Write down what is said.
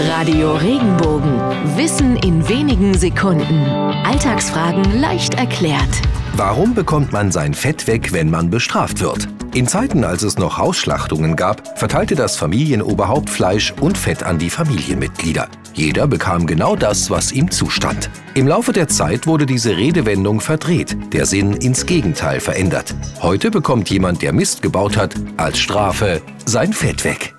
Radio Regenbogen. Wissen in wenigen Sekunden. Alltagsfragen leicht erklärt. Warum bekommt man sein Fett weg, wenn man bestraft wird? In Zeiten, als es noch Hausschlachtungen gab, verteilte das Familienoberhaupt Fleisch und Fett an die Familienmitglieder. Jeder bekam genau das, was ihm zustand. Im Laufe der Zeit wurde diese Redewendung verdreht, der Sinn ins Gegenteil verändert. Heute bekommt jemand, der Mist gebaut hat, als Strafe sein Fett weg.